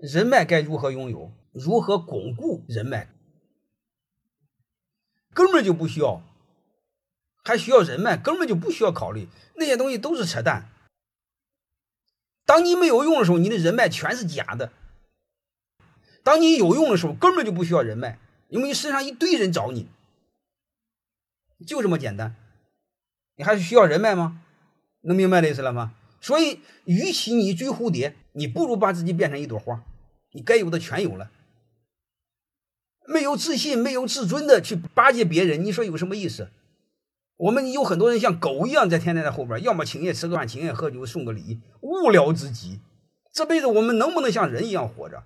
人脉该如何拥有？如何巩固人脉？根本就不需要，还需要人脉？根本就不需要考虑那些东西，都是扯淡。当你没有用的时候，你的人脉全是假的；当你有用的时候，根本就不需要人脉，因为你身上一堆人找你，就这么简单。你还是需要人脉吗？能明白的意思了吗？所以，与其你追蝴蝶，你不如把自己变成一朵花，你该有的全有了。没有自信、没有自尊的去巴结别人，你说有什么意思？我们有很多人像狗一样在天天在后边，要么请夜吃个饭，请夜喝酒，送个礼，无聊之极。这辈子我们能不能像人一样活着？